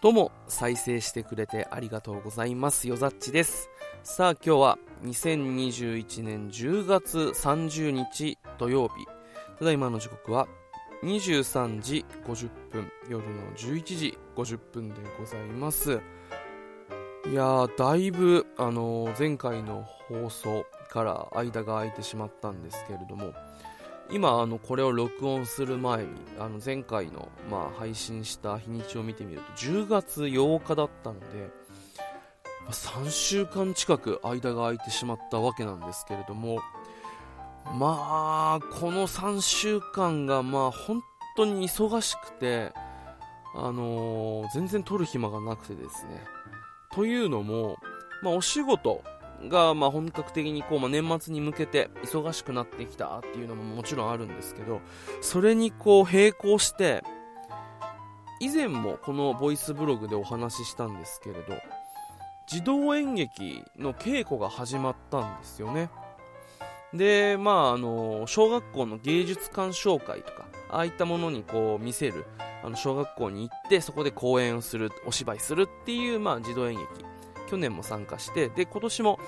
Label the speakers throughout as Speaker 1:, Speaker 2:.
Speaker 1: どうも、再生してくれてありがとうございます。よざっちです。さあ、今日は2021年10月30日土曜日。ただいまの時刻は23時50分、夜の11時50分でございます。いやー、だいぶ、あのー、前回の放送から間が空いてしまったんですけれども、今あのこれを録音する前にあの前回の、まあ、配信した日にちを見てみると10月8日だったので、ま、3週間近く間が空いてしまったわけなんですけれどもまあこの3週間がまあ本当に忙しくてあの、全然撮る暇がなくてですね。というのも、まあ、お仕事が、まあ、本格的にこう、まあ、年末に向けて忙しくなってきたっていうのももちろんあるんですけど、それにこう並行して、以前もこのボイスブログでお話ししたんですけれど、児童演劇の稽古が始まったんですよね。で、まあ、あの、小学校の芸術鑑賞会とか、ああいったものにこう見せる、あの、小学校に行って、そこで公演をする、お芝居するっていう、まあ、児童演劇去年も参加して、で、今年も、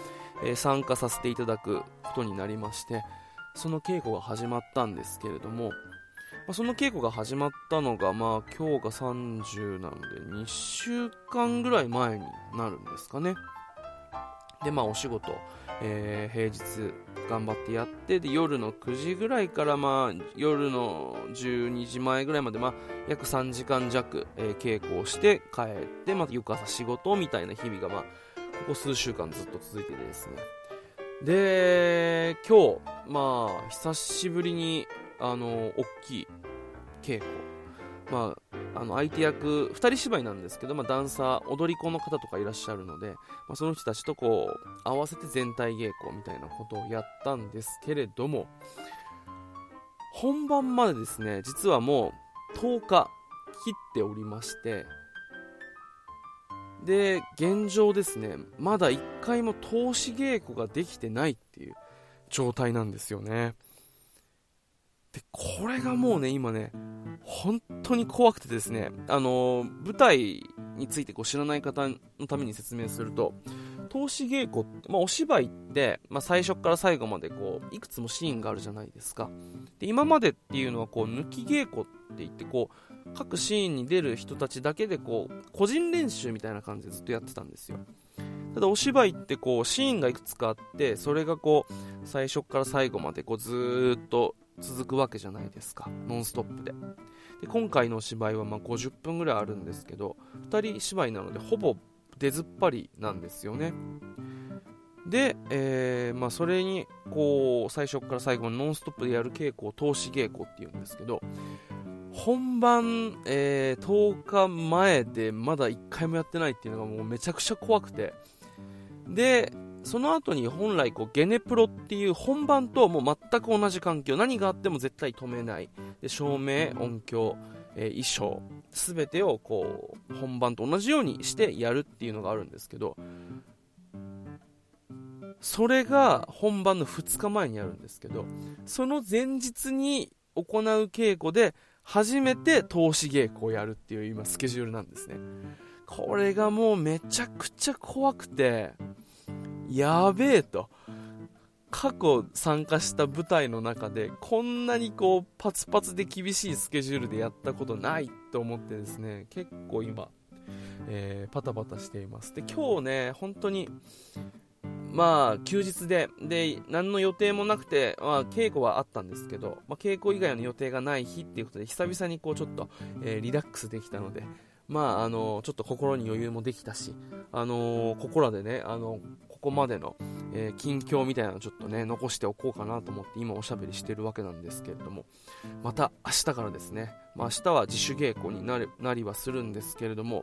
Speaker 1: え、参加させていただくことになりまして、その稽古が始まったんですけれども、まあ、その稽古が始まったのが、まあ、今日が30なので、2週間ぐらい前になるんですかね。で、まあ、お仕事、えー、平日頑張ってやって、で、夜の9時ぐらいから、まあ、夜の12時前ぐらいまで、まあ、約3時間弱、えー、稽古をして帰って、また翌朝仕事みたいな日々が、まあ、ここ数週間ずっと続いててですね。で、今日、まあ、久しぶりに、あの、大きい稽古。まあ、あの、相手役、二人芝居なんですけど、まあ、ダンサー、踊り子の方とかいらっしゃるので、まあ、その人たちとこう、合わせて全体稽古みたいなことをやったんですけれども、本番までですね、実はもう10日切っておりまして、で、現状ですね、まだ1回も投資稽古ができてないっていう状態なんですよね。で、これがもうね、今ね、本当に怖くてですね、あの舞台についてこう知らない方のために説明すると、投資稽古って、まあ、お芝居って、まあ、最初から最後までこういくつもシーンがあるじゃないですか。で今までっていうのはこう抜き稽古って言ってこう各シーンに出る人たちだけでこう個人練習みたいな感じでずっとやってたんですよ。ただお芝居ってこうシーンがいくつかあってそれがこう最初から最後までこうずっと続くわけじゃないですか。ノンストップで。で今回の芝居はま50分ぐらいあるんですけど2人芝居なのでほぼ出ずっぱりなんですよね。で、えー、まあ、それにこう最初から最後までノンストップでやる稽古を投資稽古っていうんですけど本番、えー、10日前でまだ1回もやってないっていうのがもうめちゃくちゃ怖くて。でその後に本来こうゲネプロっていう本番ともう全く同じ環境。何があっても絶対止めない。で照明音響、えー、衣装。全てをこう本番と同じようにしてやるっていうのがあるんですけど。それが本番の2日前にやるんですけど。その前日に行う稽古で初めて投資稽古をやるっていう今スケジュールなんですね。これがもうめちゃくちゃ怖くて。やべえと。過去参加した舞台の中でこんなにこうパツパツで厳しいスケジュールでやったことないと思ってですね結構今、えー、パタパタしていますで今日ね本当にまあ休日でで何の予定もなくて、まあ、稽古はあったんですけど、まあ、稽古以外の予定がない日っていうことで久々にこうちょっと、えー、リラックスできたのでまああのちょっと心に余裕もできたしあのー、ここらでねあのこここまでの、えー、近況みたいなのちょっとね、残しておこうかなと思って今おしゃべりしてるわけなんですけれども、また明日からですね、まあ、明日は自主稽古になりなりはするんですけれども、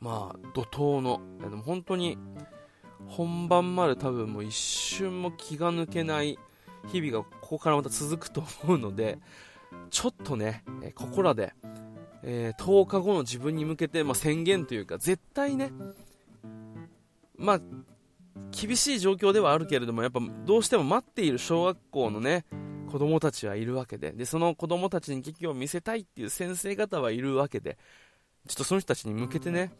Speaker 1: まあ、怒涛の、でも本当に本番まで多分もう一瞬も気が抜けない日々がここからまた続くと思うので、ちょっとね、えここらで、えー、10日後の自分に向けて、まあ、宣言というか、絶対ね、まあ、厳しい状況ではあるけれども、やっぱどうしても待っている小学校のね、子供たちはいるわけで、で、その子供たちに劇を見せたいっていう先生方はいるわけで、ちょっとその人たちに向けてね、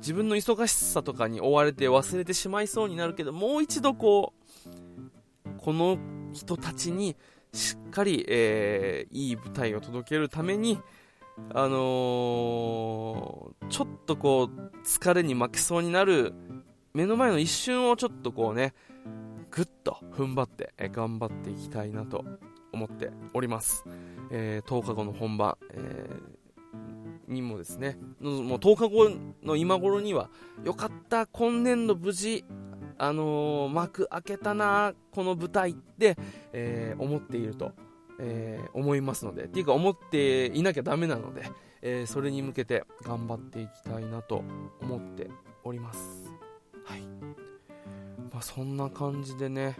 Speaker 1: 自分の忙しさとかに追われて忘れてしまいそうになるけど、もう一度こう、この人たちにしっかり、えー、いい舞台を届けるために、あのー、ちょっとこう、疲れに負けそうになる、目の前の一瞬をちょっとこうね、ぐっと踏ん張って、え頑張っていきたいなと思っております。えー、10日後の本番、えー、にもですね、もう10日後の今頃には、よかった、今年度無事、あのー、幕開けたな、この舞台って、えー、思っていると、えー、思いますので、っていうか思っていなきゃダメなので、え、それに向けて頑張っていきたいなと思っております。はい。まあ、そんな感じでね、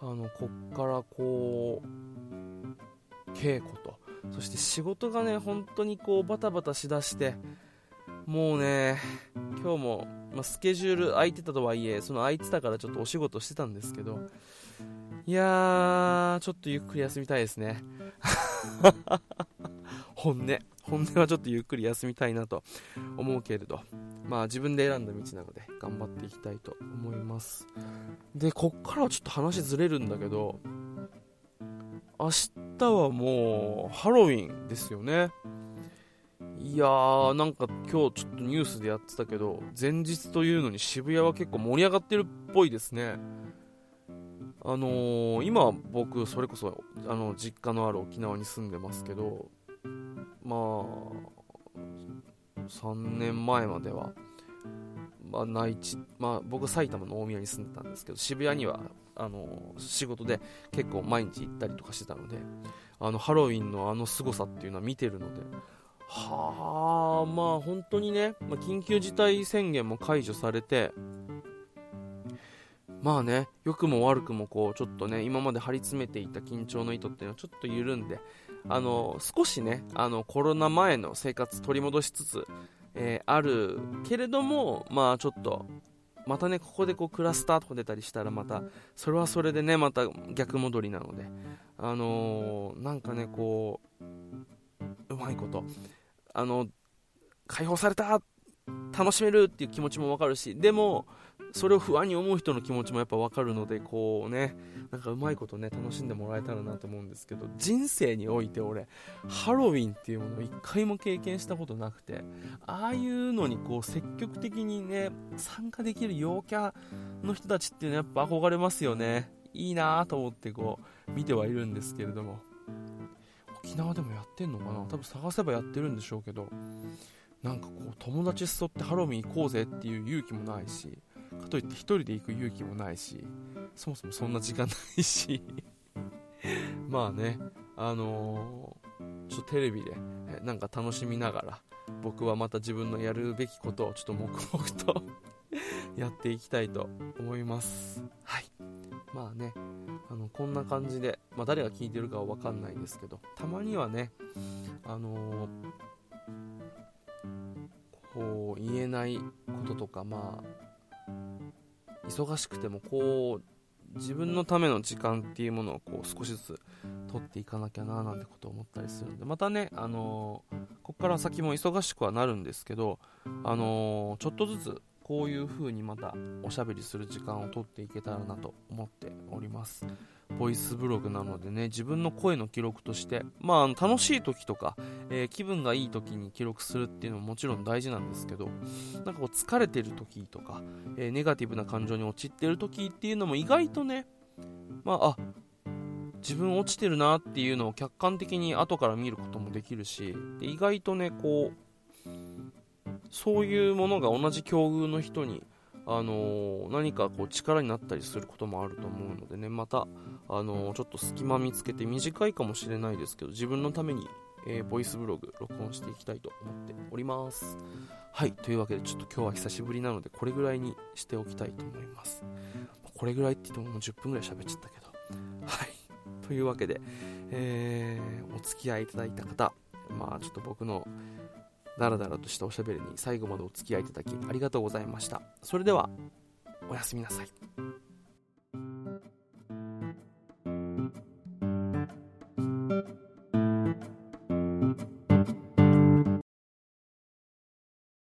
Speaker 1: あの、こっからこう、稽古と、そして仕事がね、本当にこうバタバタしだして、もうね、今日も、まあ、スケジュール空いてたとはいえ、その空いてたからちょっとお仕事してたんですけど、いやー、ちょっとゆっくり休みたいですね。本音。本音はちょっとゆっくり休みたいなと思うけれど、まあ自分で選んだ道なので頑張っていきたいと思います。で、こっからはちょっと話ずれるんだけど、明日はもうハロウィンですよね。いやー、なんか今日ちょっとニュースでやってたけど、前日というのに渋谷は結構盛り上がってるっぽいですね。あのー、今僕、それこそ、あの、実家のある沖縄に住んでますけど、まあ、3年前までは、まあ、内地、まあ、僕埼玉の大宮に住んでたんですけど、渋谷には、あの、仕事で結構毎日行ったりとかしてたので、あの、ハロウィンのあの凄さっていうのは見てるので、はあ、まあ本当にね、まあ、緊急事態宣言も解除されて、まあね、良くも悪くもこう、ちょっとね、今まで張り詰めていた緊張の糸っていうのはちょっと緩んで、あの、少しね、あの、コロナ前の生活取り戻しつつ、えー、あるけれども、まあちょっと、またね、ここでこうクラスターとか出たりしたらまた、それはそれでね、また逆戻りなので、あのー、なんかね、こう、うまいこと、あの、解放された楽しめるっていう気持ちもわかるし、でも、それを不安に思う人の気持ちもやっぱわかるので、こうね、なんかうまいことね、楽しんでもらえたらなと思うんですけど、人生において俺、ハロウィンっていうものを一回も経験したことなくて、ああいうのにこう積極的にね、参加できる陽キャの人たちっていうのはやっぱ憧れますよね。いいなと思ってこう、見てはいるんですけれども。沖縄でもやってんのかな？多分探せばやってるんでしょうけど、なんかこう、友達誘ってハロウィン行こうぜっていう勇気もないし、かといって1人で行く勇気もないしそもそもそんな時間ないし。まあねあのー、ちょっとテレビでなんか楽しみながら僕はまた自分のやるべきことをちょっと黙々と やっていきたいと思います。はい。まあねあのこんな感じで、まあ、誰が聞いてるかは分かんないですけどたまにはねあのー、こう言えないこととかまあ忙しくてもこう自分のための時間っていうものをこう少しずつ取っていかなきゃななんてことを思ったりするんでまたね、あのー、ここから先も忙しくはなるんですけど、あのー、ちょっとずつこういう風にまたおしゃべりする時間を取っていけたらなと思っておりますボイスブログなのでね自分の声の記録としてまあ楽しい時とか、えー、気分がいい時に記録するっていうのももちろん大事なんですけどなんかこう疲れてる時とか、えー、ネガティブな感情に陥ってる時っていうのも意外とねまああ自分落ちてるなっていうのを客観的に後から見ることもできるしで意外とねこうそういうものが同じ境遇の人に、あのー、何かこう力になったりすることもあると思うのでね、また、あのー、ちょっと隙間見つけて短いかもしれないですけど、自分のために、えー、ボイスブログ録音していきたいと思っております。はい、というわけでちょっと今日は久しぶりなので、これぐらいにしておきたいと思います。これぐらいって言ってももう10分ぐらい喋っちゃったけど。はい、というわけで、えー、お付き合いいただいた方、まあちょっと僕のダラダラとしたおしゃべりに最後までお付き合いいただきありがとうございました。それでは、おやすみなさい。